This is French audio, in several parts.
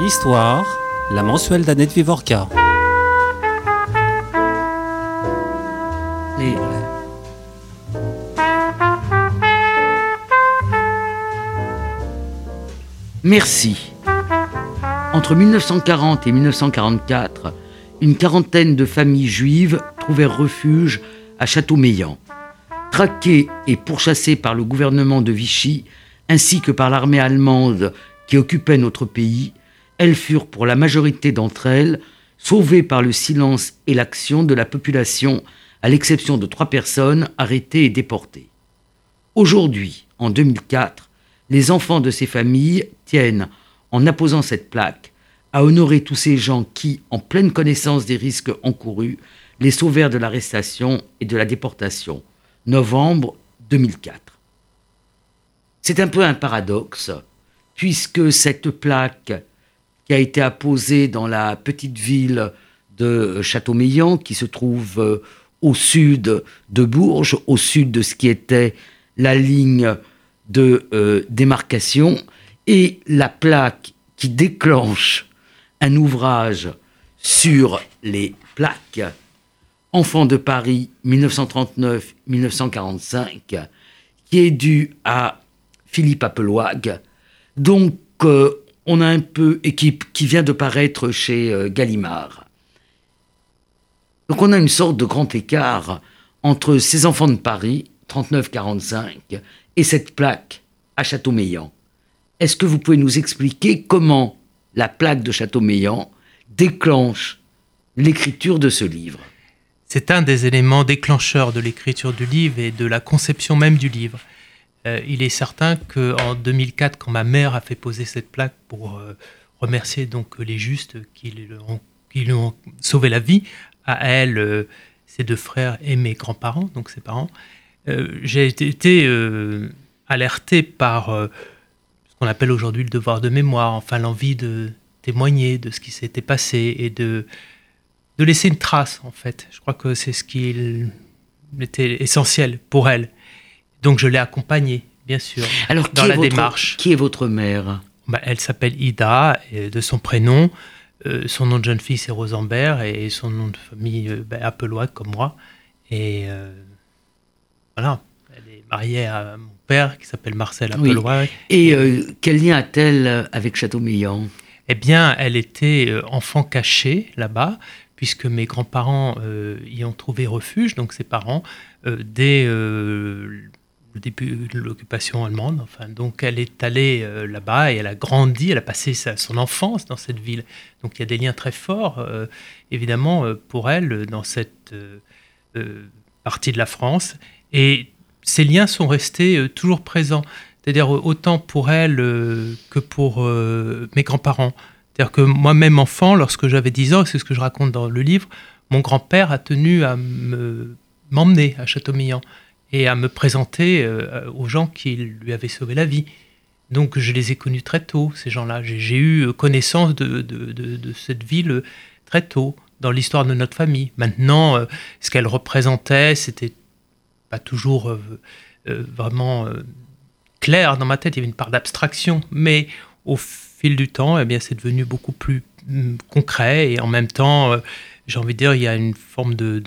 Histoire, la mensuelle d'Annette Vivorca. Merci. Entre 1940 et 1944, une quarantaine de familles juives trouvèrent refuge à Châteaumeillan. Traquées et pourchassées par le gouvernement de Vichy, ainsi que par l'armée allemande qui occupait notre pays, elles furent pour la majorité d'entre elles sauvées par le silence et l'action de la population, à l'exception de trois personnes arrêtées et déportées. Aujourd'hui, en 2004, les enfants de ces familles tiennent, en apposant cette plaque, à honorer tous ces gens qui, en pleine connaissance des risques encourus, les sauvèrent de l'arrestation et de la déportation. Novembre 2004. C'est un peu un paradoxe, puisque cette plaque qui a été apposée dans la petite ville de Châteaumeillan, qui se trouve euh, au sud de Bourges, au sud de ce qui était la ligne de euh, démarcation, et la plaque qui déclenche un ouvrage sur les plaques Enfants de Paris 1939-1945, qui est dû à Philippe Appeloag. Donc, euh, on a un peu qui vient de paraître chez euh, Gallimard. Donc, on a une sorte de grand écart entre ces enfants de Paris, 39-45, et cette plaque à Châteaumeillan. Est-ce que vous pouvez nous expliquer comment la plaque de Châteaumeillan déclenche l'écriture de ce livre? C'est un des éléments déclencheurs de l'écriture du livre et de la conception même du livre. Euh, il est certain qu'en 2004, quand ma mère a fait poser cette plaque pour euh, remercier donc les justes qui lui ont, sauvé la vie, à elle, euh, ses deux frères et mes grands-parents, donc ses parents, j'ai été alerté par ce qu'on appelle aujourd'hui le devoir de mémoire, enfin l'envie de témoigner de ce qui s'était passé et de laisser une trace, en fait. Je crois que c'est ce qui était essentiel pour elle. Donc je l'ai accompagnée, bien sûr, Alors, dans la votre, démarche. Qui est votre mère? Bah, Elle s'appelle Ida, et de son prénom. Euh, son nom de jeune fille, c'est Rosenberg, et son nom de famille, euh, bah, Appelois, comme moi. Et euh, voilà, elle est mariée à mon père, qui s'appelle Marcel Appelois. Oui. Et euh, quel lien a-t-elle avec Châteaumeillan Eh bien, elle était enfant caché là-bas, puisque mes grands-parents y ont trouvé refuge, donc ses parents, dès le début de l'occupation allemande. Enfin, donc elle est allée euh, là-bas et elle a grandi, elle a passé son enfance dans cette ville. Donc il y a des liens très forts, euh, évidemment, euh, pour elle dans cette partie de la France. Et ces liens sont restés toujours présents. C'est-à-dire autant pour elle que pour mes grands-parents. C'est-à-dire que moi-même enfant, lorsque j'avais 10 ans, c'est ce que je raconte dans le livre, mon grand-père a tenu à me- m'emmener à Châteaumeillan et à me présenter euh, aux gens qui lui avaient sauvé la vie. Donc je les ai connus très tôt, ces gens-là. J'ai eu connaissance de, de- de- cette ville euh, très tôt dans l'histoire de notre famille. Maintenant, euh, ce qu'elle représentait, c'était pas toujours euh, euh, vraiment euh, clair dans ma tête. Il y avait une part d'abstraction, mais au fil du temps, eh bien, c'est devenu beaucoup plus hum, concret et en même temps, euh, j'ai envie de dire, il y a une forme de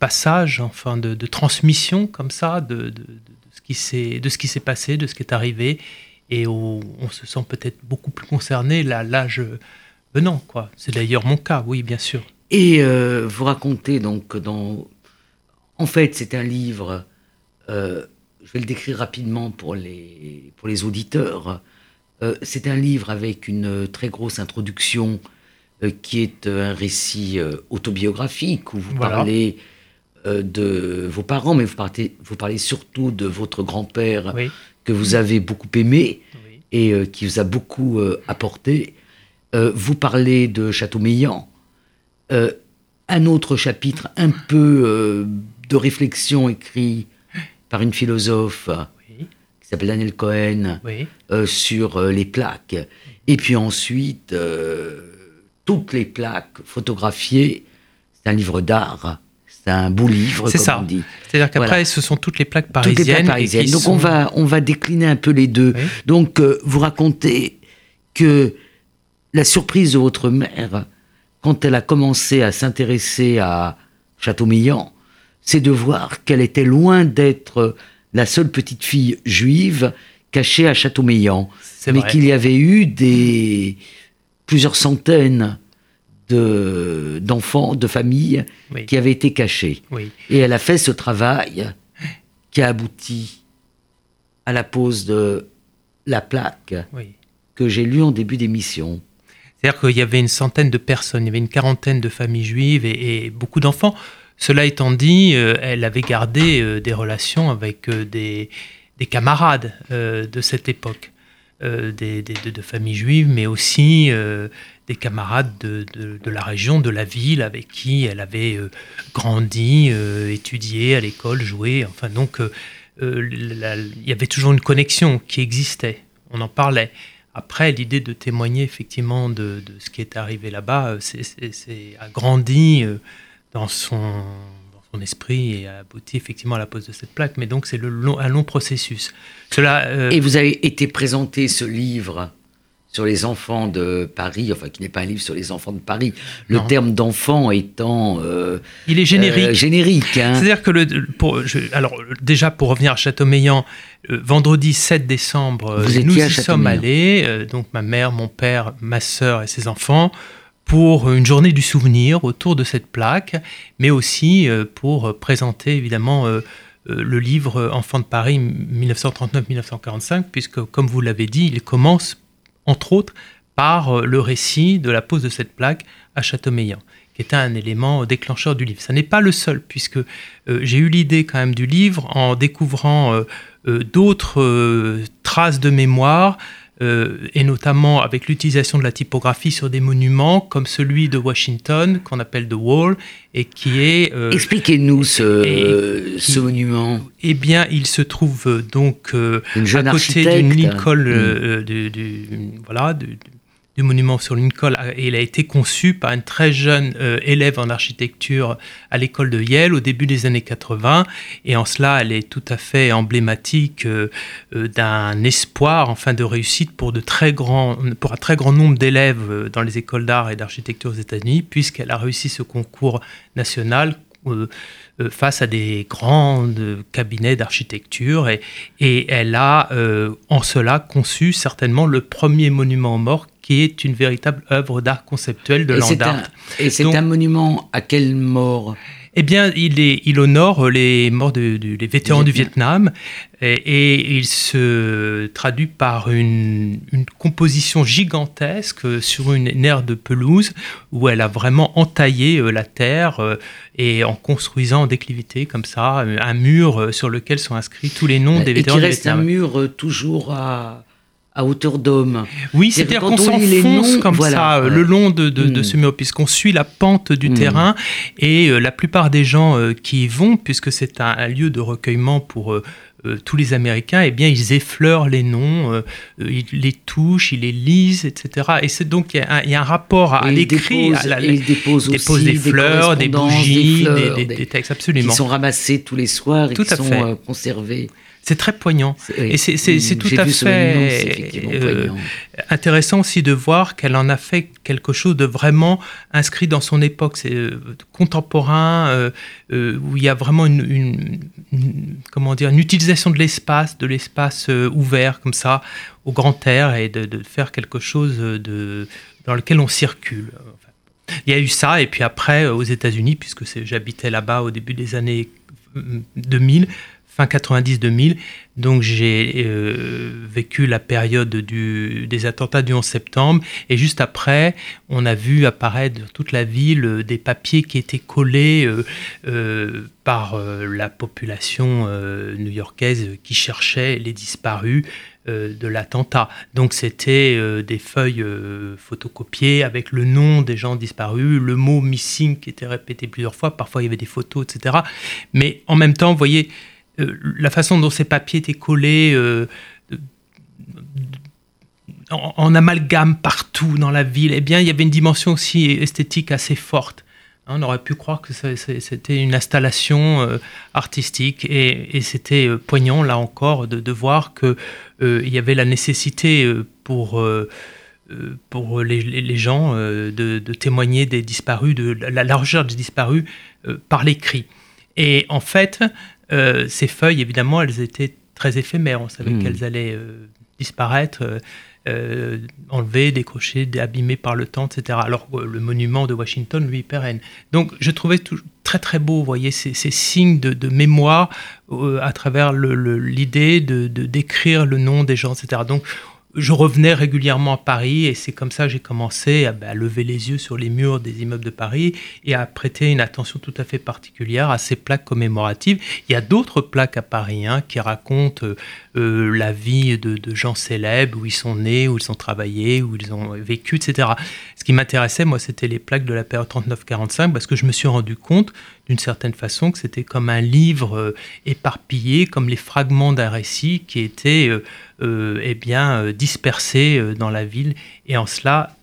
passage, enfin, de, de transmission comme ça, de, de- de- ce qui s'est passé, de ce qui est arrivé, et où on se sent peut-être beaucoup plus concerné là, l'âge venant, quoi. C'est d'ailleurs mon cas, oui, bien sûr. Et euh, vous racontez donc dans... En fait, c'est un livre, euh, je vais le décrire rapidement pour les, pour les auditeurs. Euh, c'est un livre avec une très grosse introduction qui est un récit autobiographique où vous Voilà. parlez de vos parents, mais vous parlez, vous parlez surtout de votre grand-père Oui, que vous avez beaucoup aimé oui. et euh, qui vous a beaucoup euh, apporté. Euh, vous parlez de Châteaumeillan. Euh, un autre chapitre, un peu euh, de réflexion écrit par une philosophe Oui, qui s'appelle Daniel Cohen euh, sur euh, les plaques. Et puis ensuite, euh, toutes les plaques photographiées. C'est un livre d'art. C'est un beau livre, C'est comme ça. on dit. C'est-à-dire qu'après, Voilà. ce sont toutes les plaques Toutes parisiennes. les plaques parisiennes. Donc sont- on, va, on va décliner un peu les deux. Oui. Donc euh, vous racontez que la surprise de votre mère, quand elle a commencé à s'intéresser à Châteaumeillan, c'est de voir qu'elle était loin d'être la seule petite fille juive cachée à Châteaumeillan, mais qu'il y avait eu des plusieurs centaines d'enfants, de familles qui avaient été cachés. Et elle a fait ce travail qui a abouti à la pose de la plaque que j'ai lue en début d'émission. C'est-à-dire qu'il y avait une centaine de personnes, il y avait une quarantaine de familles juives et, beaucoup d'enfants. Cela étant dit, euh, elle avait gardé euh, des relations avec euh, des, camarades de cette époque, des, de, familles juives, mais aussi des camarades de, la région, de la ville, avec qui elle avait grandi, étudié à l'école, joué. Enfin, donc, il y avait toujours une connexion qui existait. On en parlait. Après, l'idée de témoigner effectivement de, ce qui est arrivé là-bas, euh, c'est agrandi euh, dans son, son, esprit et a abouti effectivement à la pose de cette plaque. Mais donc, c'est long, un long processus. Cela, euh, Et vous avez été présenté ce livre sur les enfants de Paris, enfin qui n'est pas un livre sur les enfants de Paris, le terme d'enfant étant... Euh, Il est générique. Euh, générique. Hein. C'est-à-dire que, le, pour, alors déjà pour revenir à Châteaumeillan, euh, vendredi 7 décembre, nous y sommes allés, donc ma mère, mon père, ma sœur et ses enfants, pour une journée du souvenir autour de cette plaque, mais aussi pour présenter évidemment le livre Enfants de Paris 1939-1945, puisque comme vous l'avez dit, il commence entre autres par euh, le récit de la pose de cette plaque à Châteaumeillan, qui était un élément déclencheur du livre. Ça n'est pas le seul, puisque euh, j'ai eu l'idée quand même du livre en découvrant euh, d'autres traces de mémoire, et notamment avec l'utilisation de la typographie sur des monuments comme celui de Washington, qu'on appelle The Wall, et qui est... Expliquez-nous ce, ce, monument. Eh bien, il se trouve donc à côté d'une Lincoln, mm. du, voilà, du, monument sur Lincoln et il a été conçu par une très jeune euh, élève en architecture à l'école de Yale au début des années 80 et en cela elle est tout à fait emblématique euh, euh, d'un espoir enfin de réussite pour de très grands pour un très grand nombre d'élèves dans les écoles d'art et d'architecture aux États-Unis puisqu'elle a réussi ce concours national face à des grands cabinets d'architecture et, et, elle a en cela conçu certainement le premier monument mort qui est une véritable œuvre d'art conceptuel de land art. Et c'est un monument à quelle mort? Eh bien, il, est, il honore les morts de, les vétérans du Vietnam et, il se traduit par une, composition gigantesque sur une, aire de pelouse où elle a vraiment entaillé euh, la terre euh, et en construisant en déclivité comme ça un mur euh, sur lequel sont inscrits tous les noms des vétérans du Vietnam. Et qui reste un mur toujours à à hauteur d'homme. Oui, c'est-à-dire qu'on s'enfonce comme ça euh, le long de, de, hmm. ce mur, puisqu'on suit la pente du hmm. terrain, et euh, la plupart des gens euh, qui y vont, puisque c'est un, lieu de recueillement pour tous les Américains, eh bien, ils effleurent les noms, ils les touchent, ils les lisent, etc. Et c'est donc il y, a un rapport à l'écrit, ils déposent, aussi des, fleurs, des bougies, des, textes, absolument. Qui sont ramassés tous les soirs et qui sont conservés. C'est très poignant. Et c'est tout à fait euh, intéressant aussi de voir qu'elle en a fait quelque chose de vraiment inscrit dans son époque. C'est euh, contemporain, euh, où il y a vraiment une, comment dire, une utilisation de l'espace, de l'espace ouvert comme ça, au grand air, et de, faire quelque chose de, dans lequel on circule. il y a eu ça, et puis après, aux États-Unis, puisque j'habitais là-bas au début des années 2000, fin 90-2000. Donc j'ai euh, vécu la période des attentats du 11 septembre et juste après, on a vu apparaître dans toute la ville euh, des papiers qui étaient collés euh, par la population new-yorkaise qui cherchait les disparus de l'attentat. Donc c'était des feuilles photocopiées avec le nom des gens disparus, le mot missing qui était répété plusieurs fois, parfois il y avait des photos, etc. Mais en même temps, vous voyez, la façon dont ces papiers étaient collés euh, en, amalgame partout dans la ville, eh bien, il y avait une dimension aussi esthétique assez forte. Hein, on aurait pu croire que c'était une installation euh, artistique et, c'était poignant, là encore, de, voir qu'il il y avait la nécessité pour pour les, gens de, témoigner des disparus, de la, la recherche des disparus par l'écrit. Et en fait, ces feuilles, évidemment, elles étaient très éphémères. On savait hmm. qu'elles allaient disparaître euh, enlevé, décroché, abîmé par le temps, etc. Alors le monument de Washington, lui, pérenne. Donc je trouvais tout, très très beau, vous voyez, ces, signes de, mémoire euh, à travers l'idée de d'écrire le nom des gens, etc. Donc je revenais régulièrement à Paris et c'est comme ça que j'ai commencé bah, à, lever les yeux sur les murs des immeubles de Paris et à prêter une attention tout à fait particulière à ces plaques commémoratives. Il y a d'autres plaques à Paris hein, qui racontent euh, la vie de, gens célèbres, où ils sont nés, où ils ont travaillé, où ils ont vécu, etc. Ce qui m'intéressait, moi, c'était les plaques de la période 39-45 parce que je me suis rendu compte d'une certaine façon que c'était comme un livre euh, éparpillé, comme les fragments d'un récit qui étaient euh, euh, eh bien, dispersés dans la ville. Et en cela,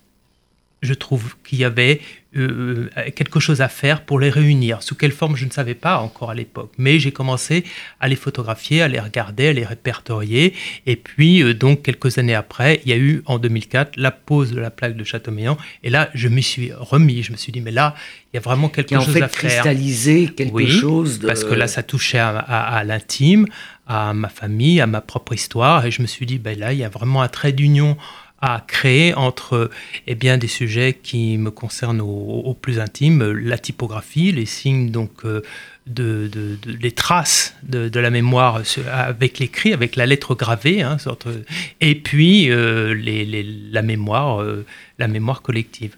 je trouve qu'il y avait euh, euh, quelque chose à faire pour les réunir. Sous quelle forme, je ne savais pas encore à l'époque. Mais j'ai commencé à les photographier, à les regarder, à les répertorier. Et puis, euh, donc, quelques années après, il y a eu en 2004 la pose de la plaque de Châteaumeillan. Et là, je m'y suis remis. Je me suis dit, mais là, il y a vraiment quelque chose fait à faire. cristalliser quelque oui, chose. Parce que là, ça touchait à, l'intime, à ma famille, à ma propre histoire. Et je me suis dit, ben là, il y a vraiment un trait d'union à créer entre eh bien, des sujets qui me concernent au, plus intime, la typographie, les signes, donc, euh, de, les traces de, la mémoire avec l'écrit, avec la lettre gravée, hein, et puis euh, la, mémoire, euh, la mémoire collective.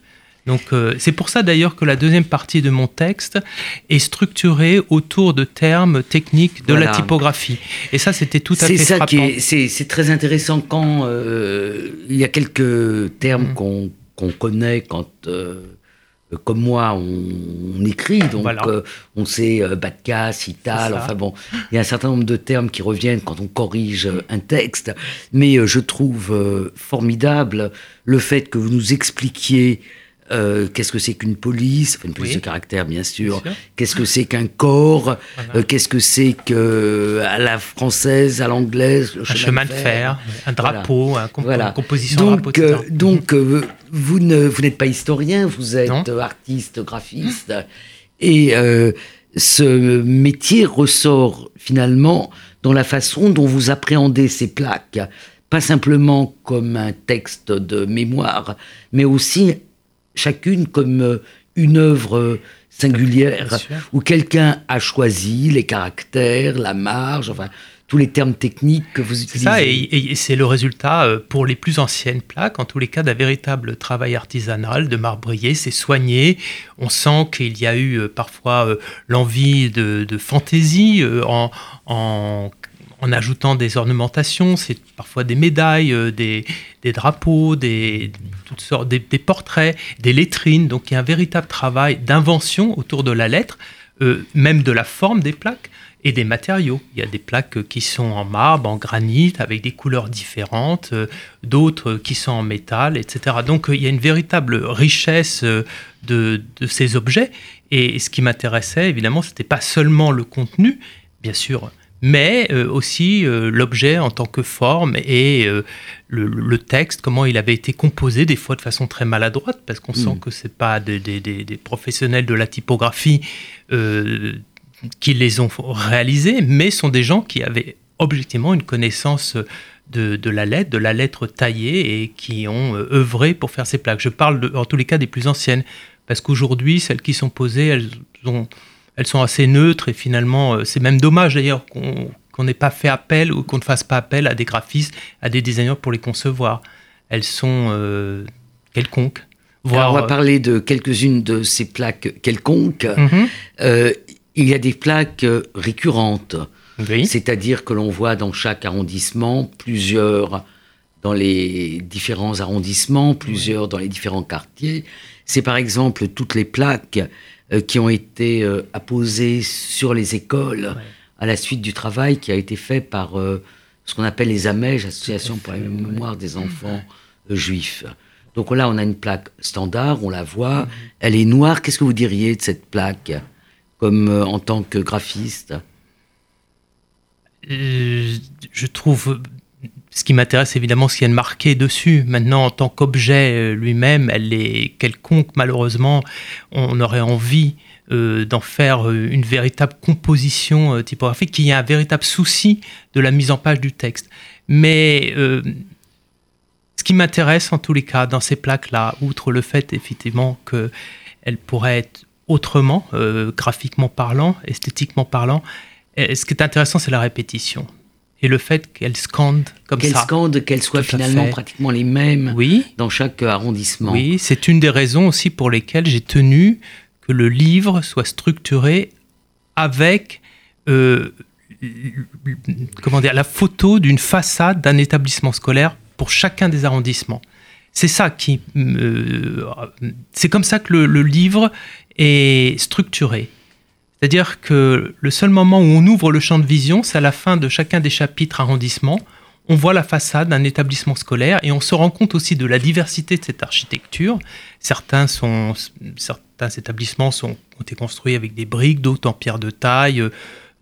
Donc euh, c'est pour ça d'ailleurs que la deuxième partie de mon texte est structurée autour de termes techniques de la typographie. Et ça, c'était tout à fait ça frappant. C'est très intéressant quand euh, il y a quelques termes mm. qu'on connaît quand... Euh, comme moi, on, écrit, donc on sait Batka, Cital, enfin bon, il y a un certain nombre de termes qui reviennent quand on corrige un texte, mais je trouve formidable le fait que vous nous expliquiez euh, qu'est-ce que c'est qu'une police, enfin une police de caractère bien sûr, qu'est-ce que c'est qu'un corps, euh, qu'est-ce que c'est que à la française, à l'anglaise, un chemin de fer, un drapeau, une composition donc, drapeau, euh, donc vous ne vous n'êtes pas historien, vous êtes artiste, graphiste, et ce métier ressort finalement dans la façon dont vous appréhendez ces plaques, pas simplement comme un texte de mémoire, mais aussi chacune comme euh, une œuvre euh, singulière où quelqu'un a choisi les caractères, la marge, enfin tous les termes techniques que vous utilisez. Ça, et, c'est le résultat euh, pour les plus anciennes plaques, en tous les cas, d'un véritable travail artisanal de marbrier. C'est soigné. On sent qu'il y a eu parfois l'envie de, fantaisie en, en en ajoutant des ornementations, c'est parfois des médailles, euh, des, drapeaux, des, toutes sortes, des, portraits, des lettrines. Donc il y a un véritable travail d'invention autour de la lettre, euh, même de la forme des plaques et des matériaux. Il y a des plaques qui sont en marbre, en granit, avec des couleurs différentes, euh, d'autres qui sont en métal, etc. Donc il y a une véritable richesse de, de ces objets. Et ce qui m'intéressait, évidemment, ce n'était pas seulement le contenu, bien sûr, mais euh, aussi euh, l'objet en tant que forme et euh, le, texte, comment il avait été composé, des fois de façon très maladroite, parce qu'on sent mm. que ce pas des, professionnels de la typographie qui les ont réalisés, mais sont des gens qui avaient objectivement une connaissance de, la lettre, de la lettre taillée, et qui ont œuvré pour faire ces plaques. Je parle en tous les cas des plus anciennes, parce qu'aujourd'hui, celles qui sont posées, elles ont elles sont assez neutres et finalement, euh, c'est même dommage d'ailleurs qu'on n'ait pas fait appel ou qu'on ne fasse pas appel à des graphistes, à des designers pour les concevoir. Elles sont euh, quelconques. on va euh, parler de quelques-unes de ces plaques quelconques. Mhm. il y a des plaques récurrentes, c'est-à-dire que l'on voit dans chaque arrondissement plusieurs dans les différents arrondissements, plusieurs dans les différents quartiers. C'est par exemple toutes les plaques qui ont été euh, apposés sur les écoles à la suite du travail qui a été fait par euh, ce qu'on appelle les AMEJ, Association pour la mémoire des enfants juifs. Donc là, on a une plaque standard, on la voit, mhm. elle est noire. Qu'est-ce que vous diriez de cette plaque, comme en tant que graphiste? Je trouve ce qui m'intéresse évidemment, ce qu'il y a de marqué dessus. Maintenant, en tant qu'objet lui-même, elle est quelconque. Malheureusement, on aurait envie d'en faire une véritable composition typographique, qu'il y a un véritable souci de la mise en page du texte. Mais ce qui m'intéresse en tous les cas dans ces plaques-là, outre le fait effectivement qu'elles pourraient être autrement, euh, graphiquement parlant, esthétiquement parlant, ce qui est intéressant, c'est la répétition. Et le fait qu'elles scandent comme ça. Qu'elles scandent, qu'elles soient finalement pratiquement les mêmes oui. dans chaque arrondissement. Oui, c'est une des raisons aussi pour lesquelles j'ai tenu que le livre soit structuré avec euh, comment dire, la photo d'une façade d'un établissement scolaire pour chacun des arrondissements. C'est ça qui, c'est comme ça que le, livre est structuré. C'est-à-dire que le seul moment où on ouvre le champ de vision, c'est à la fin de chacun des chapitres arrondissements. On voit la façade d'un établissement scolaire et on se rend compte aussi de la diversité de cette architecture. Certains, établissements ont été construits avec des briques, d'autres en pierre de taille,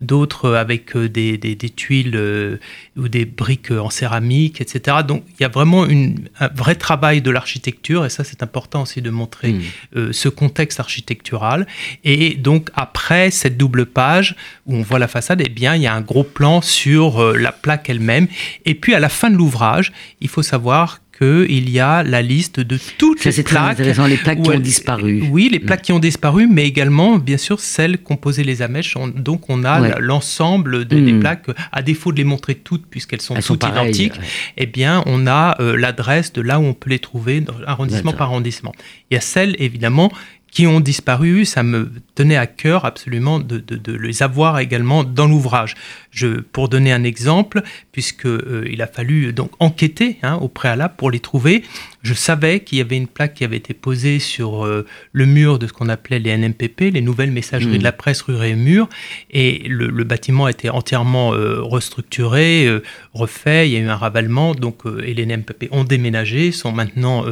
d'autres avec euh, des, des, tuiles euh, ou des briques en céramique, etc. Donc il y a vraiment une, un vrai travail de l'architecture, et ça c'est important aussi de montrer euh, ce contexte architectural. Et donc après cette double page où on voit la façade, eh bien il y a un gros plan sur la plaque elle-même. Et puis à la fin de l'ouvrage, il faut savoir qu'il y a la liste de toutes les plaques. les plaques qui ont disparu. Oui, les plaques qui ont disparu, mais également, bien sûr, celles composées les amèches. Donc, on a l'ensemble des hmm. plaques, à défaut de les montrer toutes, puisqu'elles sont toutes identiques, eh bien, on a euh, l'adresse de là où on peut les trouver, arrondissement par arrondissement. Il y a celles, évidemment, qui ont disparu, ça me tenait à cœur absolument de, les avoir également dans l'ouvrage. Je, pour donner un exemple, puisque euh, il a fallu donc enquêter hein, au préalable pour les trouver, je savais qu'il y avait une plaque qui avait été posée sur euh, le mur de ce qu'on appelait les NMPP, les nouvelles messageries de la presse rue et mur, et le, bâtiment a été entièrement euh, restructuré, refait, il y a eu un ravalement, donc et les NMPP ont déménagé, sont maintenant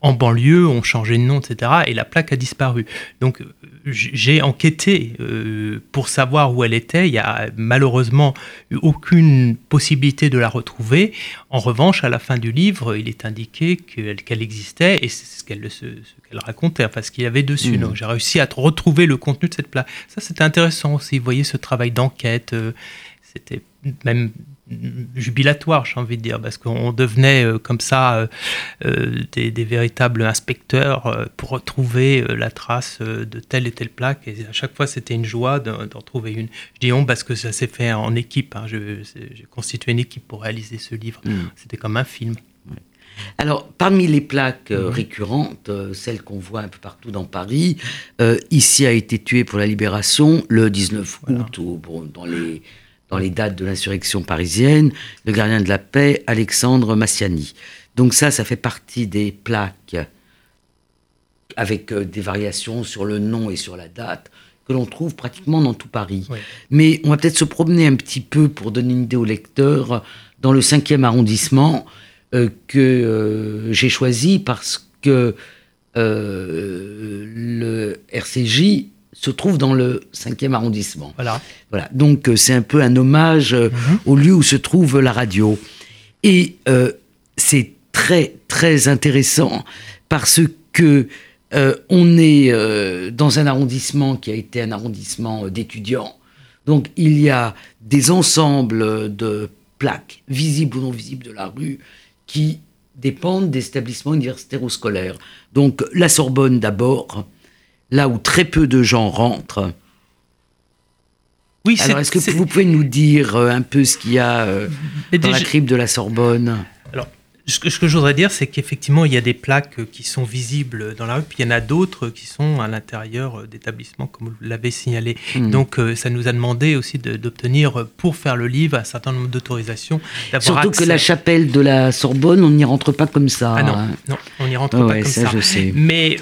en banlieue, ont changé de nom, etc. Et la plaque a disparu. Donc j'ai enquêté euh, pour savoir où elle était. Il y a malheureusement eu aucune possibilité de la retrouver. En revanche, à la fin du livre, il est indiqué qu'elle existait et c'est ce qu'elle racontait, enfin ce qu'il y avait dessus. Mmh. Donc j'ai réussi à retrouver le contenu de cette plaque. Ça, c'était intéressant aussi. Vous voyez ce travail d'enquête. Euh, c'était même jubilatoire, j'ai envie de dire, parce qu'on devenait euh, comme ça euh, euh, des, véritables inspecteurs pour retrouver la trace de telle et telle plaque. Et à chaque fois, c'était une joie d'en trouver une. Je dis on parce que ça s'est fait en équipe. Hein. J'ai constitué une équipe pour réaliser ce livre. Mm. C'était comme un film. Alors, parmi les plaques mm-hmm. récurrentes, celles qu'on voit un peu partout dans Paris, ici a été tué pour la libération le 19 août, ou dans les dans les dates de l'insurrection parisienne, le gardien de la paix, Alexandre Massiani. Donc ça, ça fait partie des plaques avec euh, des variations sur le nom et sur la date que l'on trouve pratiquement dans tout Paris. Mais on va peut-être se promener un petit peu pour donner une idée aux lecteurs dans le 5e arrondissement euh, que euh, j'ai choisi parce que le RCJ se trouve dans le 5e arrondissement. Voilà. voilà. Donc euh, c'est un peu un hommage euh, mhm. au lieu où se trouve la radio. Et euh, c'est très très intéressant parce que on est dans un arrondissement qui a été un arrondissement d'étudiants. Donc il y a des ensembles de plaques visibles ou non visibles de la rue qui dépendent des établissements universitaires ou scolaires. Donc la Sorbonne d'abord, là où très peu de gens rentrent. Oui, Alors, est-ce que vous pouvez nous dire euh, un peu ce qu'il y a euh, dans la crypte de la Sorbonne? Alors, ce que, je voudrais dire, c'est qu'effectivement, il y a des plaques qui sont visibles dans la rue, puis il y en a d'autres qui sont à l'intérieur d'établissements, comme vous l'avez signalé. Hmm. Donc, euh, ça nous a demandé aussi d'obtenir, pour faire le livre, un certain nombre d'autorisations. Surtout que la chapelle de la Sorbonne, on n'y rentre pas comme ça. Ah non, hein. non on n'y rentre pas comme ça. ça. Je sais. Mais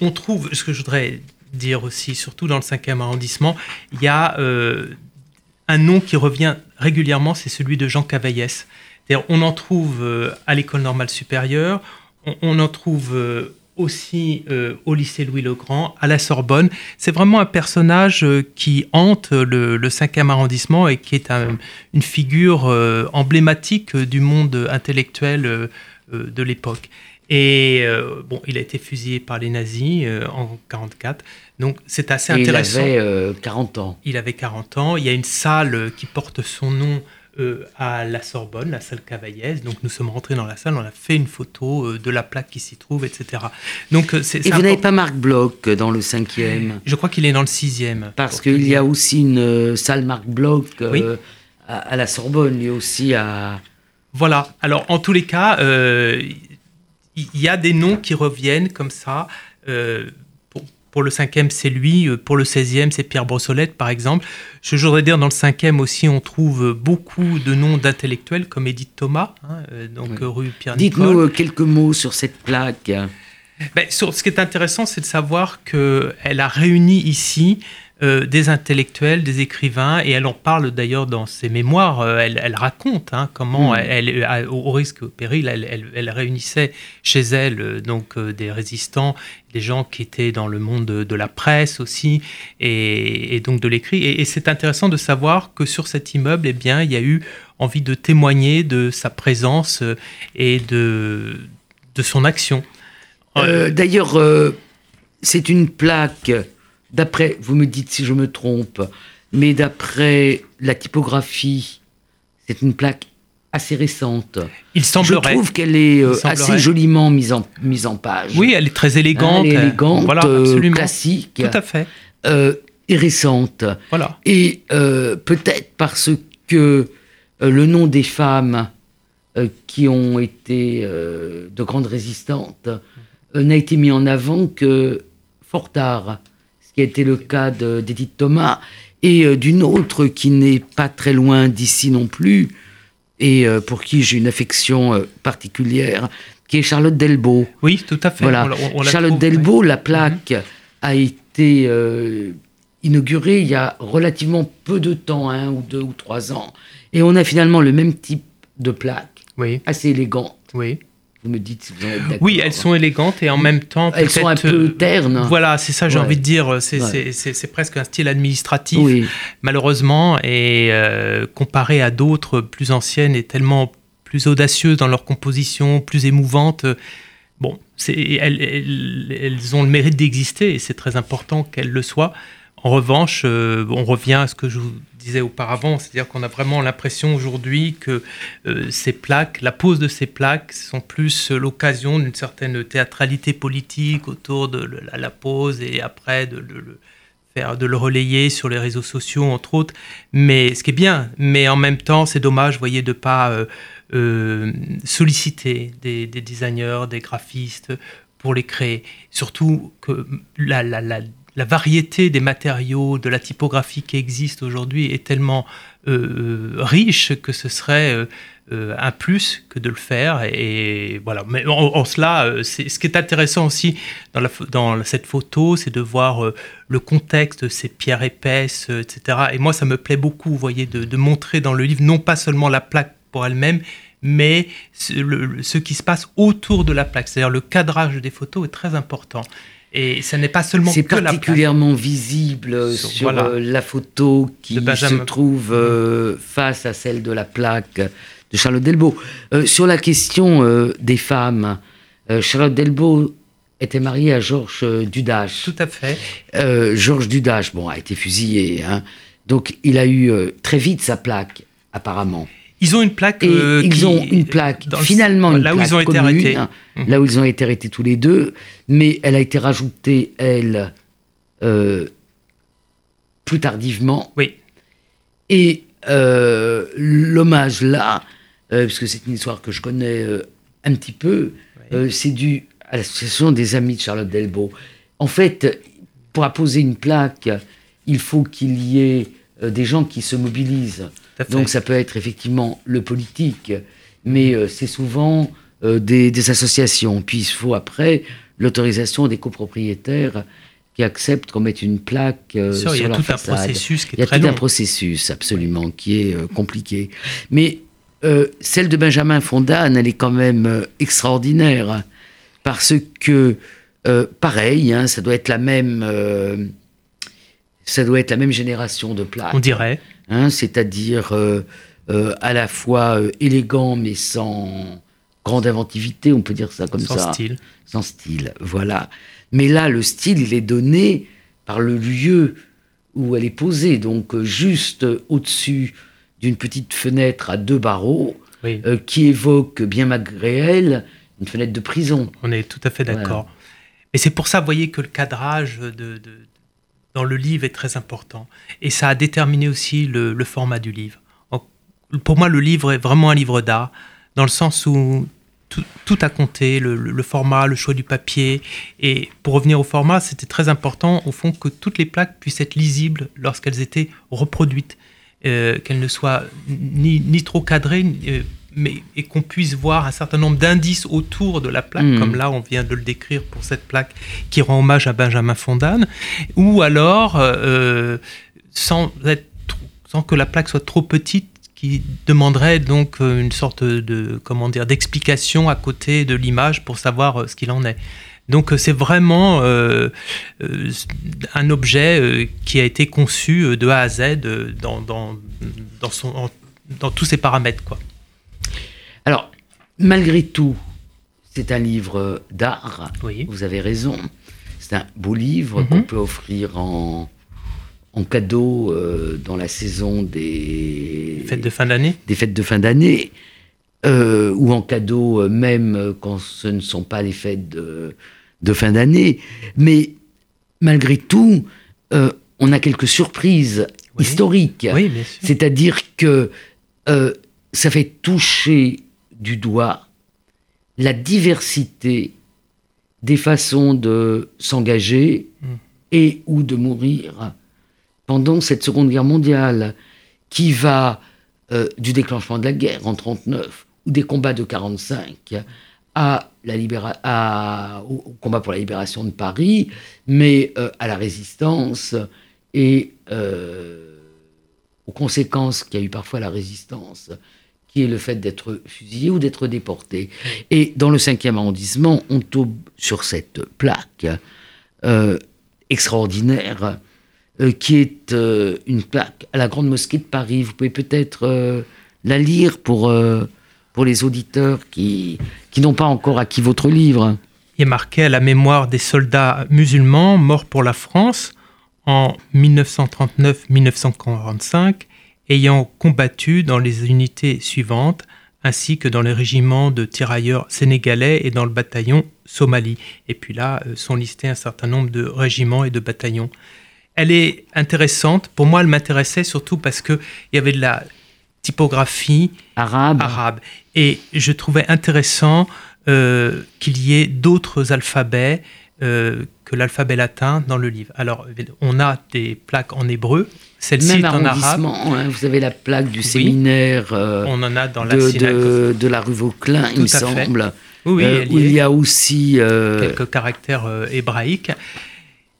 on, trouve, ce que je voudrais dire aussi, surtout dans le 5e arrondissement, il y a euh, un nom qui revient régulièrement, c'est celui de Jean Cavaillès. On en trouve euh, à l'école normale supérieure, on, en trouve euh, aussi au lycée Louis-le-Grand, à la Sorbonne. C'est vraiment un personnage qui hante le, 5e arrondissement et qui est une figure emblématique du monde intellectuel de l'époque. Et bon, il a été fusillé par les nazis en 1944. Donc c'est assez intéressant. Il avait 40 ans. Il avait 40 ans. Il y a une salle qui porte son nom euh, à la Sorbonne, la salle Cavaillès. Donc nous sommes rentrés dans la salle, on a fait une photo euh, de la plaque qui s'y trouve, etc. Donc, euh, c'est, Et vous n'avez pas Marc Bloch dans le cinquième? Je crois qu'il est dans le sixième. Parce qu'il y a aussi une salle Marc Bloch à, la Sorbonne, lui aussi à... Voilà, alors en tous les cas, il y a des noms qui reviennent comme ça. Pour le cinquième, c'est lui. Euh, pour le seizième, c'est Pierre Brossolette, par exemple. Je voudrais dire, dans le cinquième aussi, on trouve beaucoup de noms d'intellectuels, comme Edith Thomas, hein, euh, donc rue Pierre Dites-nous euh, quelques mots sur cette plaque. Ben, sur, ce qui est intéressant, c'est de savoir qu'elle a réuni ici euh, des intellectuels, des écrivains, et elle en parle d'ailleurs dans ses mémoires. Euh, elle, raconte hein, comment, hmm. elle, au, risque, au péril, elle, réunissait chez elle euh, donc des résistants, des gens qui étaient dans le monde de, la presse aussi, et, donc de l'écrit. Et, c'est intéressant de savoir que sur cet immeuble, eh bien, il y a eu envie de témoigner de sa présence et de, de son action. D'ailleurs, c'est une plaque d'après, vous me dites si je me trompe, mais d'après la typographie, c'est une plaque assez récente. Il semblerait. Je trouve qu'elle est euh, assez joliment mise en, mise en page. Oui, elle est très élégante. elle est élégante, voilà, euh, classique. Tout à fait. Euh, et récente. Voilà. Et peut-être parce que le nom des femmes qui ont été de grandes résistantes n'a été mis en avant que fort tard qui a été le cas d'Edith Thomas, et euh, d'une autre qui n'est pas très loin d'ici non plus, et euh, pour qui j'ai une affection euh, particulière, qui est Charlotte Delbo. Oui, tout à fait. Voilà. Charlotte Delbo, la plaque mhm. a été inaugurée il y a relativement peu de temps, un ou deux ou trois ans, et on a finalement le même type de plaque, oui. assez élégante. Oui. Vous me dites si vous êtes d'accord. Oui, elles sont élégantes et en même temps. Elles sont un peu ternes. Voilà, c'est ça, j'ai envie de dire. C'est presque un style administratif, malheureusement, et euh, comparé à d'autres plus anciennes et tellement plus audacieuses dans leur composition, plus émouvantes. Bon, elles, elles, ont le mérite d'exister et c'est très important qu'elles le soient. En revanche, euh, on revient à ce que je vous disais auparavant, c'est-à-dire qu'on a vraiment l'impression aujourd'hui que euh, ces plaques, la pose de ces plaques, sont plus l'occasion d'une certaine théâtralité politique autour de la, pose et après de, le faire, de le relayer sur les réseaux sociaux, entre autres. Mais ce qui est bien, mais en même temps, c'est dommage, voyez, de pas euh, solliciter des, designers, des graphistes pour les créer. Surtout que la, la, la la variété des matériaux, de la typographie qui existe aujourd'hui est tellement euh, riche que ce serait euh, un plus que de le faire. Et, voilà. Mais en, cela, euh, ce qui est intéressant aussi dans, cette photo, c'est de voir le contexte, ces pierres épaisses, etc. Et moi, ça me plaît beaucoup, vous voyez, de, montrer dans le livre non pas seulement la plaque pour elle-même, mais ce qui se passe autour de la plaque. C'est-à-dire le cadrage des photos est très important. Et ce n'est pas seulement C'est particulièrement visible sur, euh, la photo qui se trouve euh, face à celle de la plaque de Charlotte Delbo. Euh, sur la question des femmes, Charlotte Delbo était mariée à Georges Dudache. Tout à fait. Georges Dudache, bon, a été fusillé. Hein. Donc il a eu très vite sa plaque, apparemment. Ils ont une plaque. Euh, ils ont une plaque, finalement, là où ils ont été arrêtés. Mhm. là où ils ont été arrêtés tous les deux, mais elle a été rajoutée, elle, euh, plus tardivement. Oui. Et euh, l'hommage là, puisque c'est une histoire que je connais un petit peu, c'est dû à l'association des amis de Charlotte Delbo. En fait, pour apposer une plaque, il faut qu'il y ait des gens qui se mobilisent. Donc ça peut être effectivement le politique, mais euh, c'est souvent euh, des, associations. Puis il faut après l'autorisation des copropriétaires qui acceptent qu'on mette une plaque euh, sur il y a tout un processus qui est Il y a tout un processus absolument qui est compliqué. Mais celle de Benjamin Fondan, elle est quand même extraordinaire parce que Euh, pareil, hein, ça doit être la même, euh, ça doit être la même génération de plaques. On dirait. Hein, c'est-à-dire euh, à la fois élégant mais sans grande inventivité, on peut dire ça comme ça. Sans style. Sans style, voilà. Mais là, le style, il est donné par le lieu où elle est posée, donc juste au-dessus d'une petite fenêtre à deux barreaux, qui évoque, bien malgré elle, une fenêtre de prison. On est tout à fait d'accord. Et c'est pour ça, vous voyez, que le cadrage de, dans le livre est très important. Et ça a déterminé aussi le, format du livre. Pour moi, le livre est vraiment un livre d'art, dans le sens où tout, a compté, le, format, le choix du papier. Et pour revenir au format, c'était très important, au fond, que toutes les plaques puissent être lisibles lorsqu'elles étaient reproduites, euh, qu'elles ne soient ni, trop cadrées, euh, mais, et qu'on puisse voir un certain nombre d'indices autour de la plaque, hmm. comme là on vient de le décrire pour cette plaque qui rend hommage à Benjamin Fondane, ou alors euh, sans, être, sans que la plaque soit trop petite qui demanderait donc euh, une sorte de comment dire d'explication à côté de l'image pour savoir euh, ce qu'il en est. Donc c'est vraiment un objet qui a été conçu de A à Z dans, dans, dans, son, dans tous ses paramètres. Quoi. Alors, malgré tout, c'est un livre d'art. Vous avez raison. C'est un beau livre mhm. qu'on peut offrir en, cadeau euh, dans la saison des fêtes de fin d'année. Des fêtes de fin d'année. Euh, ou en cadeau euh, même quand ce ne sont pas les fêtes de, fin d'année. Mais malgré tout, on a quelques surprises historiques. C'est-à-dire que ça fait toucher du doigt la diversité des façons de s'engager mm. et ou de mourir pendant cette Seconde Guerre mondiale, qui va euh, du déclenchement de la guerre en 39 ou des combats de 45 à la au, combat pour la libération de Paris, mais euh, à la résistance et euh, aux conséquences qu'il y a eu parfois la résistance qui est le fait d'être fusillé ou d'être déporté. Et dans le 5e arrondissement, on tombe sur cette plaque euh, extraordinaire euh, qui est euh, une plaque à la Grande Mosquée de Paris. Vous pouvez peut-être la lire pour, pour les auditeurs qui, qui n'ont pas encore acquis votre livre. Il est marqué à la mémoire des soldats musulmans morts pour la France en 1939-1945 ayant combattu dans les unités suivantes, ainsi que dans les régiments de tirailleurs sénégalais et dans le bataillon Somalie. Et puis là euh, sont listés un certain nombre de régiments et de bataillons. Elle est intéressante. Pour moi, elle m'intéressait surtout parce qu'il y avait de la typographie arabe. arabe. Et je trouvais intéressant euh, qu'il y ait d'autres alphabets euh, que l'alphabet latin dans le livre. Alors, on a des plaques en hébreu. Celle-ci est en arabe. Hein, vous avez la plaque du séminaire. Euh, on en a dans la de, de, la rue Vauclin, il me semble. Oui, euh, où il y a aussi quelques caractères hébraïques.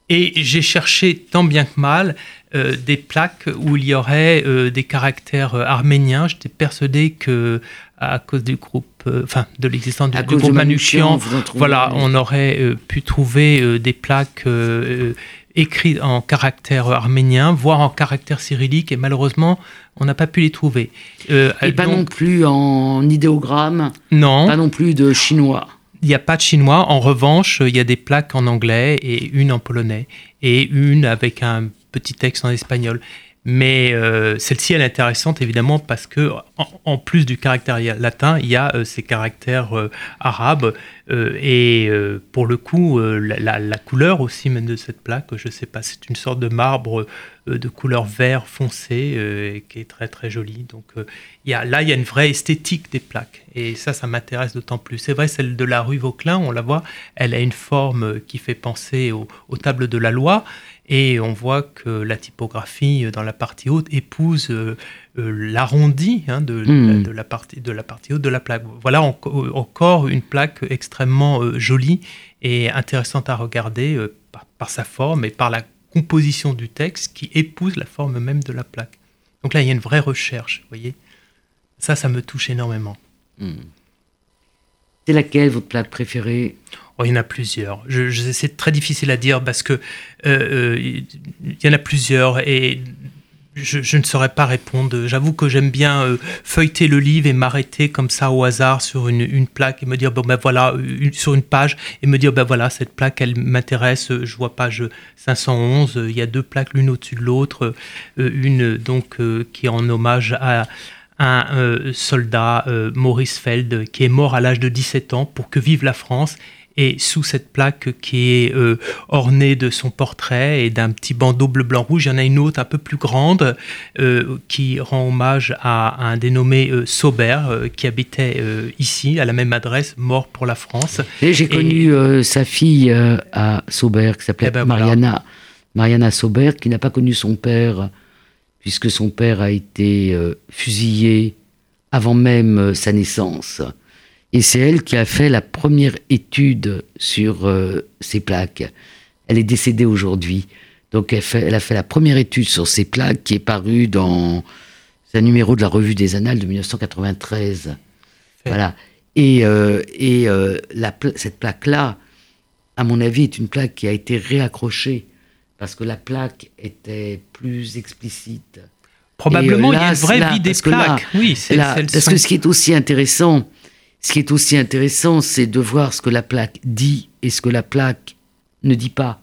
Et j'ai cherché tant bien que mal des plaques où il y aurait des caractères arméniens. J'étais persuadé que à cause du groupe, euh, enfin de l'existence du, groupe Manouchian, voilà, on aurait euh, pu trouver euh, des plaques écrites en caractère arménien, voire en caractère cyrillique, et malheureusement, on n'a pas pu les trouver. et pas non plus en idéogramme Non. Pas non plus de chinois il n'y a pas de chinois. En revanche, il y a des plaques en anglais et une en polonais et une avec un petit texte en espagnol. Mais euh, celle-ci, elle est intéressante évidemment parce que en, plus du caractère latin, il y a euh, ces caractères euh, arabes et pour le coup, la, couleur aussi même de cette plaque, je ne sais pas, c'est une sorte de marbre de couleur vert foncé qui est très très jolie. Donc là, il y a une vraie esthétique des plaques et ça, ça m'intéresse d'autant plus. C'est vrai, celle de la rue Vauclin, on la voit, elle a une forme qui fait penser aux tables de la loi et on voit que la typographie euh, dans la partie haute épouse euh, euh, l'arrondi hein, de, hmm. de, la partie, de la partie haute de la plaque. Voilà encore une plaque extrêmement jolie et intéressante à regarder par, sa forme et par la composition du texte qui épouse la forme même de la plaque. Donc là, il y a une vraie recherche, vous voyez. Ça, ça me touche énormément. Hmm. C'est laquelle votre plaque préférée? Oh, il y en a plusieurs. C'est très difficile à dire parce que euh, euh, il y en a plusieurs et je, ne saurais pas répondre. J'avoue que j'aime bien euh, feuilleter le livre et m'arrêter comme ça au hasard sur une, plaque et me dire bon ben voilà sur une page et me dire ben voilà cette plaque elle m'intéresse. Je vois page 511. Il y a deux plaques l'une au-dessus de l'autre. une donc qui est en hommage à un soldat Maurice Feld qui est mort à l'âge de 17 ans pour que vive la France et sous cette plaque qui est euh, ornée de son portrait et d'un petit bandeau bleu blanc rouge, il y en a une autre un peu plus grande euh, qui rend hommage à, un dénommé euh, Saubert qui habitait ici à la même adresse, mort pour la France. Et j'ai connu sa fille à Saubert qui s'appelait eh ben Mariana, Mariana Saubert qui n'a pas connu son père puisque son père a été fusillé avant même sa naissance. Et c'est elle qui a fait la première étude sur euh, ces plaques. Elle est décédée aujourd'hui. Donc elle, fait, elle, a fait la première étude sur ces plaques qui est parue dans un numéro de la revue des Annales de 1993. Voilà. Et, euh, et euh, la, cette plaque-là, à mon avis, est une plaque qui a été réaccrochée parce que la plaque était plus explicite. Probablement, il y a une vraie vie des plaques. oui, c'est parce que ce qui est aussi intéressant, ce qui est aussi intéressant, c'est de voir ce que la plaque dit et ce que la plaque ne dit pas.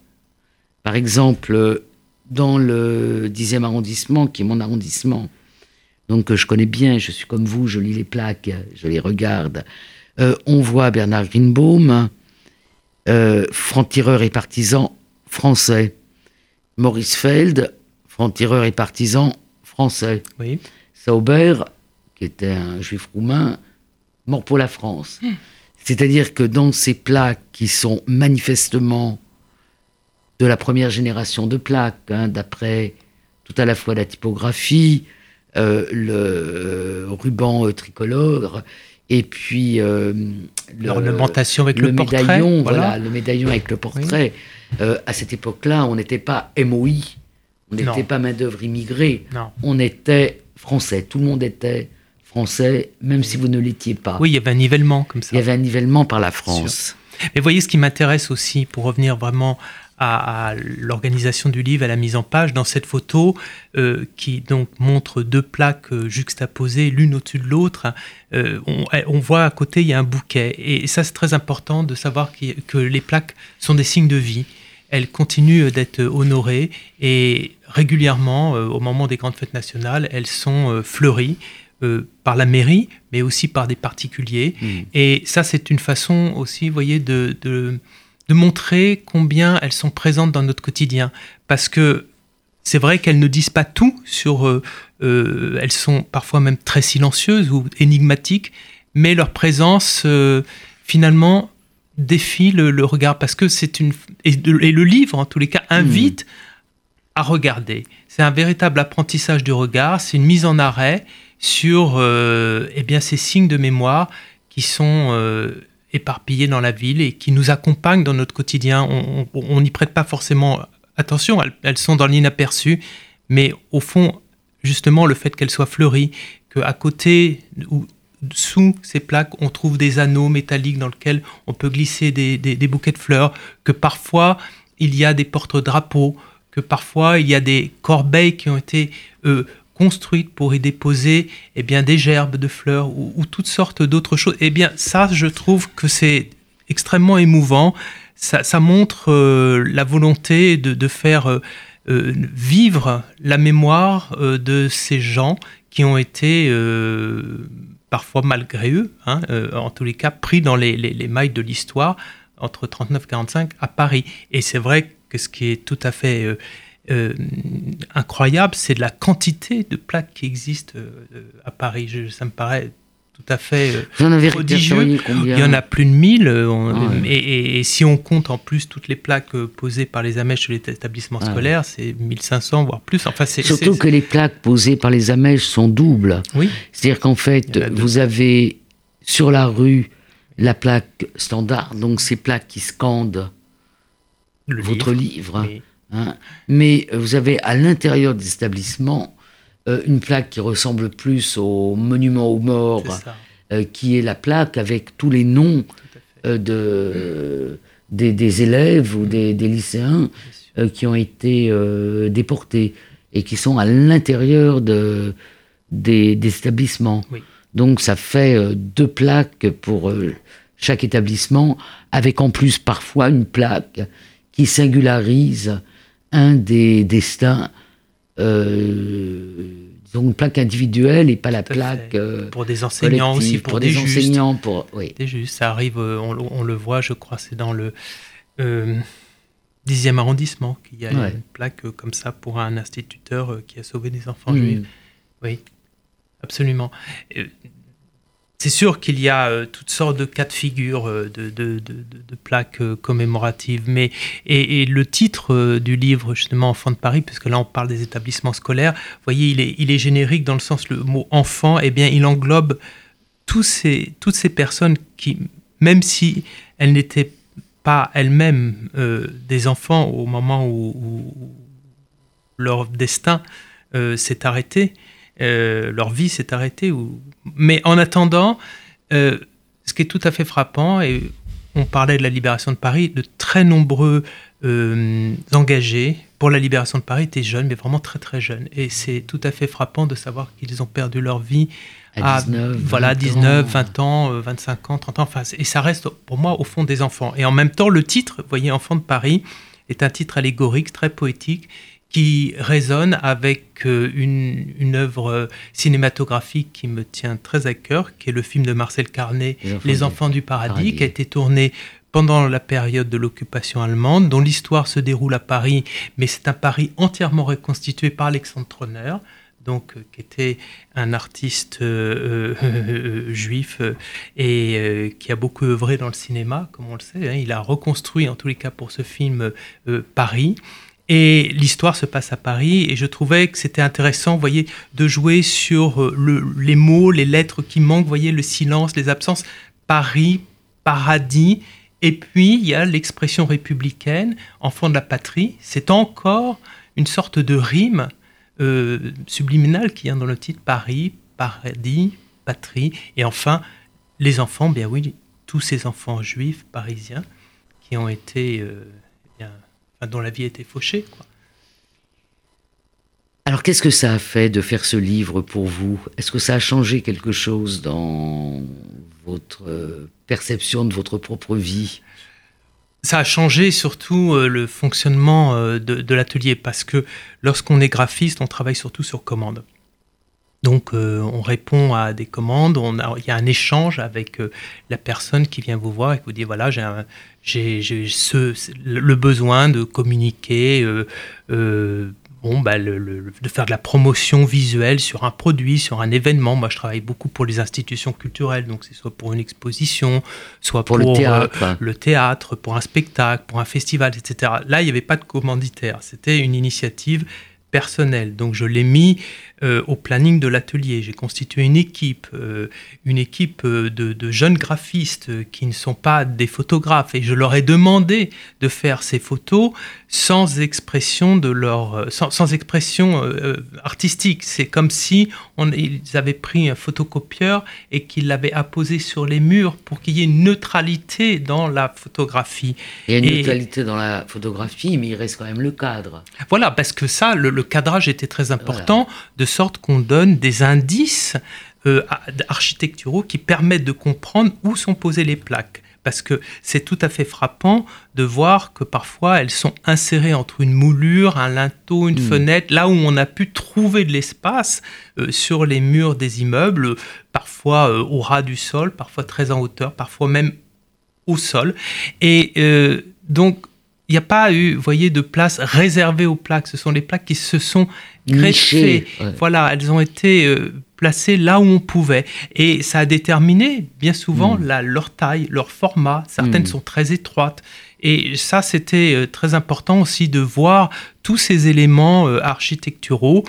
Par exemple, dans le 10e arrondissement, qui est mon arrondissement, donc que je connais bien, je suis comme vous, je lis les plaques, je les regarde, euh, on voit Bernard Greenbaum, euh, franc-tireur et partisan français. Maurice Feld, franc-tireur et partisan français. Oui. Sauber, qui était un juif roumain, mort pour la France. Hmm. C'est-à-dire que dans ces plaques qui sont manifestement de la première génération de plaques, hein, d'après tout à la fois la typographie, euh, le euh, ruban euh, tricolore, et puis l'ornementation avec le, médaillon, voilà. le médaillon avec le portrait. à cette époque-là, on n'était pas MOI, on n'était pas main d'œuvre immigrée, on était français. Tout le monde était français, même si vous ne l'étiez pas. Oui, il y avait un nivellement comme ça. Il y avait un nivellement par la France. Mais voyez, ce qui m'intéresse aussi, pour revenir vraiment à, l'organisation du livre, à la mise en page, dans cette photo euh, qui donc montre deux plaques euh, juxtaposées l'une au-dessus de l'autre, euh, on, voit à côté il y a un bouquet. Et ça c'est très important de savoir que les plaques sont des signes de vie. Elles continuent d'être honorées et régulièrement, au moment des grandes fêtes nationales, elles sont fleuries. Euh, par la mairie, mais aussi par des particuliers. Hmm. Et ça, c'est une façon aussi, vous voyez, de, de, montrer combien elles sont présentes dans notre quotidien. Parce que c'est vrai qu'elles ne disent pas tout sur... Euh, euh, elles sont parfois même très silencieuses ou énigmatiques, mais leur présence, finalement, défie le, regard. Parce que c'est une... Et, le livre, en tous les cas, invite... Hmm. à regarder. C'est un véritable apprentissage du regard, c'est une mise en arrêt sur euh, eh bien, ces signes de mémoire qui sont euh, éparpillés dans la ville et qui nous accompagnent dans notre quotidien. On n'y prête pas forcément attention, elles, sont dans l'inaperçu, mais au fond, justement, le fait qu'elles soient fleuries, qu'à côté ou sous ces plaques, on trouve des anneaux métalliques dans lesquels on peut glisser des, bouquets de fleurs, que parfois il y a des porte-drapeaux, que parfois il y a des corbeilles qui ont été euh, construite pour y déposer eh bien, des gerbes de fleurs ou, toutes sortes d'autres choses. Eh bien, ça, je trouve que c'est extrêmement émouvant. Ça, montre euh, la volonté de, faire euh, euh, vivre la mémoire de ces gens qui ont été, parfois malgré eux, hein, en tous les cas, pris dans les, les mailles de l'histoire entre 39 et 45 à Paris. Et c'est vrai que ce qui est tout à fait euh, incroyable, c'est la quantité de plaques qui existent euh, à Paris. ça me paraît tout à fait euh, prodigieux. Il y en a plus de 1000. Ah et, si on compte en plus toutes les plaques posées par les Amèches sur les établissements ah scolaires, c'est 1500 voire plus. Enfin, Surtout que les plaques posées par les Amèches sont doubles. Oui. C'est-à-dire qu'en fait, vous avez sur la rue la plaque standard, donc ces plaques qui scandent votre livre. Hein. Mais euh, vous avez à l'intérieur des établissements euh, une plaque qui ressemble plus au monument aux morts, euh, qui est la plaque avec tous les noms de, des, élèves ou des, lycéens qui ont été déportés et qui sont à l'intérieur de, des, établissements. Donc ça fait deux plaques pour chaque établissement, avec en plus parfois une plaque qui singularise un des destins, euh, disons une plaque individuelle et pas la plaque. Euh, pour des enseignants aussi, pour, des, enseignants. Pour, oui. Des justes, ça arrive, euh, on, le voit, je crois, c'est dans le. 10e arrondissement qu'il y a une plaque comme ça pour un instituteur qui a sauvé des enfants juifs. Hmm. Oui, absolument. C'est sûr qu'il y a euh, toutes sortes de cas de figure euh, de, plaques euh, commémoratives, mais et, le titre du livre justement Enfant de Paris, puisque là on parle des établissements scolaires, vous voyez, il est, générique dans le sens le mot enfant, eh bien il englobe tous ces, toutes ces personnes qui, même si elles n'étaient pas elles-mêmes des enfants au moment où, leur destin s'est arrêté, leur vie s'est arrêtée, ou mais en attendant, euh, ce qui est tout à fait frappant, et on parlait de la libération de Paris, de très nombreux euh, engagés pour la libération de Paris étaient jeunes, mais vraiment très très jeunes. Et c'est tout à fait frappant de savoir qu'ils ont perdu leur vie à, 19, voilà, 19 20 ans, 25 euh, ans, 30 ans. Enfin, et ça reste pour moi au fond des enfants. Et en même temps, le titre, vous voyez, Enfants de Paris, est un titre allégorique, très poétique, qui résonne avec euh, une, une, œuvre cinématographique qui me tient très à cœur, qui est le film de Marcel Carnet, Les Enfants, du, paradis, qui a été tourné pendant la période de l'occupation allemande, dont l'histoire se déroule à Paris, mais c'est un Paris entièrement reconstitué par Alexandre Tronner, donc, euh, qui était un artiste euh, juif et qui a beaucoup œuvré dans le cinéma, comme on le sait. Hein. Il a reconstruit, en tous les cas pour ce film, Paris. Et l'histoire se passe à Paris et je trouvais que c'était intéressant, voyez, de jouer sur euh, le, les mots, les lettres qui manquent, voyez, le silence, les absences. Paris, paradis. Et puis, il y a l'expression républicaine, enfant de la patrie. C'est encore une sorte de rime euh, subliminale qui vient dans le titre Paris, paradis, patrie. Et enfin, les enfants, bien oui, tous ces enfants juifs parisiens qui ont été... Euh, dont la vie était fauchée. Quoi. Alors qu'est-ce que ça a fait de faire ce livre pour vous? Est-ce que ça a changé quelque chose dans votre euh, perception de votre propre vie? Ça a changé surtout euh, le fonctionnement euh, de, l'atelier parce que lorsqu'on est graphiste, on travaille surtout sur commande. Donc on répond à des commandes, on il y a un échange avec la personne qui vient vous voir et qui vous dit voilà j'ai le besoin de communiquer, euh, euh, bon, bah, le, de faire de la promotion visuelle sur un produit, sur un événement. Moi, je travaille beaucoup pour les institutions culturelles, donc c'est soit pour une exposition, soit pour, le, théâtre. Euh, le théâtre, pour un spectacle, pour un festival, etc. Là, il n'y avait pas de commanditaire, c'était une initiative personnelle. Donc, je l'ai mis euh, au planning de l'atelier. J'ai constitué une équipe, euh, une équipe euh, de, jeunes graphistes qui ne sont pas des photographes, et je leur ai demandé de faire ces photos sans expression de leur, sans, expression artistique. C'est comme si on, ils avaient pris un photocopieur et qu'ils l'avaient apposé sur les murs pour qu'il y ait une neutralité dans la photographie. Il y a une neutralité dans la photographie, mais il reste quand même le cadre. Voilà, parce que ça, le, cadrage était très important de sorte qu'on donne des indices euh, architecturaux qui permettent de comprendre où sont posées les plaques. Parce que c'est tout à fait frappant de voir que parfois elles sont insérées entre une moulure, un linteau, une hmm. fenêtre, là où on a pu trouver de l'espace euh, sur les murs des immeubles, parfois euh, au ras du sol, parfois très en hauteur, parfois même au sol. Et donc, il n'y a pas eu, voyez, de place réservée aux plaques. Ce sont les plaques qui se sont Voilà, elles ont été euh, placées là où on pouvait. Et ça a déterminé, bien souvent, mm. la, leur taille, leur format. Certaines mm. sont très étroites. Et ça, c'était euh, très important aussi de voir tous ces éléments euh, architecturaux,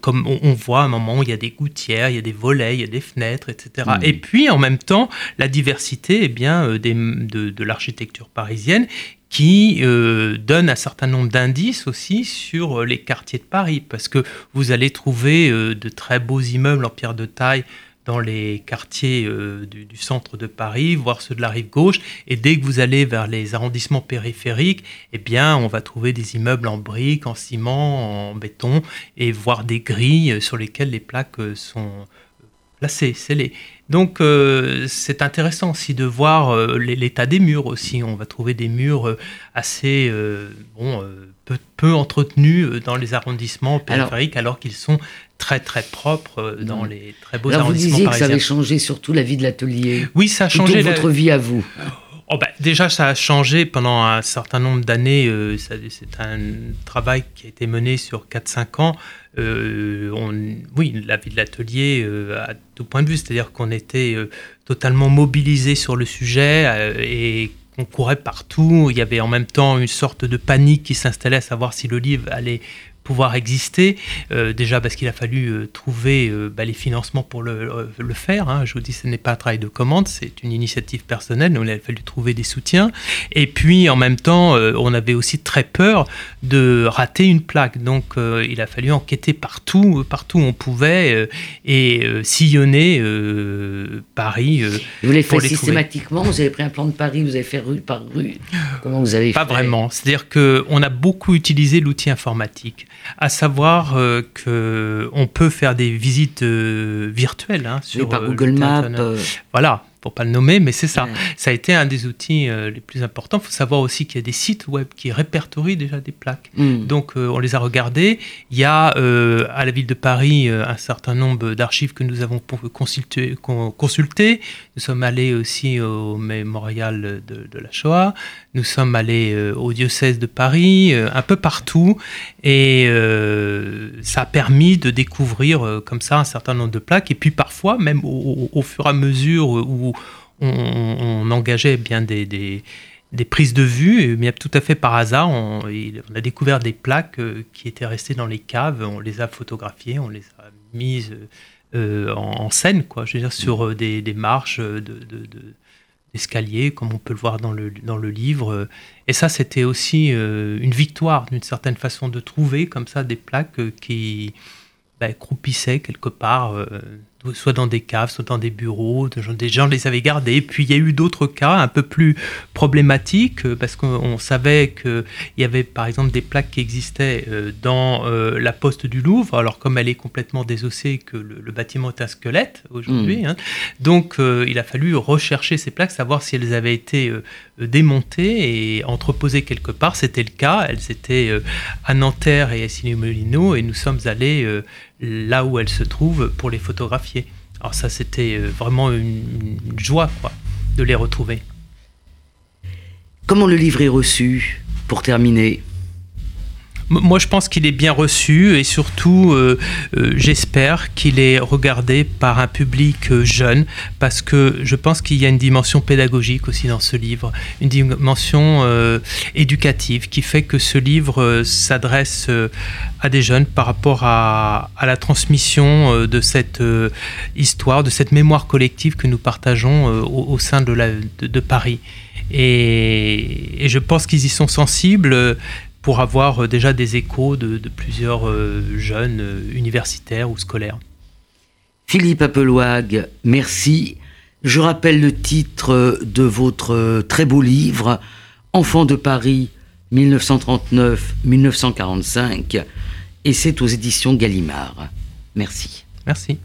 comme on, voit à un moment, où il y a des gouttières, il y a des volets, il y a des fenêtres, etc. Mm. Et puis, en même temps, la diversité eh bien, des, de, de l'architecture parisienne qui euh, donne un certain nombre d'indices aussi sur euh, les quartiers de Paris, parce que vous allez trouver euh, de très beaux immeubles en pierre de taille dans les quartiers du, centre de Paris, voire ceux de la rive gauche. Et dès que vous allez vers les arrondissements périphériques, eh bien, on va trouver des immeubles en briques, en ciment, en béton, et voir des grilles sur lesquelles les plaques sont placées, scellées. Donc euh, c'est intéressant aussi de voir euh, l'état des murs aussi. On va trouver des murs euh, assez bon, peu, entretenus dans les arrondissements périphériques alors, qu'ils sont très très propres dans les très beaux alors arrondissements vous disiez que ça avait changé surtout la vie de l'atelier. Oui, ça a changé. votre vie à vous. Oh bah, déjà, ça a changé pendant un certain nombre d'années. c'est un travail qui a été mené sur 4-5 ans. Euh, oui, la vie de l'atelier euh, à tout point de vue, c'est-à-dire qu'on était euh, totalement mobilisé sur le sujet et qu'on courait partout. Il y avait en même temps une sorte de panique qui s'installait à savoir si le livre allait pouvoir exister. Euh, déjà parce qu'il a fallu euh, trouver euh, bah, les financements pour le, le faire. Hein. Je vous dis, ce n'est pas un travail de commande, c'est une initiative personnelle. Donc il a fallu trouver des soutiens. Et puis en même temps, on avait aussi très peur de rater une plaque. Donc il a fallu enquêter partout, partout où on pouvait et sillonner Paris. vous l'avez fait systématiquement? Vous avez pris un plan de Paris, vous avez fait rue par rue Comment vous avez pas fait? Pas vraiment. C'est-à-dire qu'on a beaucoup utilisé l'outil informatique à savoir euh, qu'on peut faire des visites euh, virtuelles hein, sur par euh, Google Maps. Voilà, pour pas le nommer, mais c'est ça. Ça a été un des outils euh, les plus importants. Il faut savoir aussi qu'il y a des sites web qui répertorient déjà des plaques. Mm. Donc euh, on les a regardés. Il y a euh, à la ville de Paris un certain nombre d'archives que nous avons consultées. Consulté. Nous sommes allés aussi au mémorial de, de la Shoah. Nous sommes allés au diocèse de Paris, un peu partout. Et ça a permis de découvrir comme ça un certain nombre de plaques. Et puis parfois, même au, au fur et à mesure où on, engageait bien des, prises de vue, mais tout à fait par hasard, on, a découvert des plaques euh, qui étaient restées dans les caves, on les a photographiées, on les a mises euh, en, scène, quoi, dire, sur euh, des, marches de, d'escalier, comme on peut le voir dans le, livre. Et ça, c'était aussi une victoire, d'une certaine façon, de trouver comme ça des plaques qui bah, croupissaient quelque part soit dans des caves, soit dans des bureaux, des gens les avaient gardés. Puis il y a eu d'autres cas un peu plus problématiques, euh, parce qu'on savait qu'il y avait par exemple des plaques qui existaient euh, dans euh, la poste du Louvre, alors comme elle est complètement désossée, que le, bâtiment est un squelette aujourd'hui. Mm. Hein. donc il a fallu rechercher ces plaques, savoir si elles avaient été démontées et entreposées quelque part. C'était le cas, elles étaient à Nanterre et à Silimolino, et nous sommes allés là où elles se trouvent pour les photographier. Alors ça, c'était euh, vraiment une, joie quoi, de les retrouver. Comment le livre est reçu, pour terminer? Moi, je pense qu'il est bien reçu et surtout, euh, euh, j'espère qu'il est regardé par un public euh, jeune parce que je pense qu'il y a une dimension pédagogique aussi dans ce livre, une dimension éducative qui fait que ce livre s'adresse à des jeunes par rapport à, la transmission de cette histoire, de cette mémoire collective que nous partageons au, sein de, Paris. Et, je pense qu'ils y sont sensibles pour avoir euh, déjà des échos de, plusieurs euh, jeunes euh, universitaires ou scolaires. Philippe Appelouag, merci. Je rappelle le titre de votre très beau livre, Enfants de Paris 1939-1945, et c'est aux éditions Gallimard. Merci. Merci.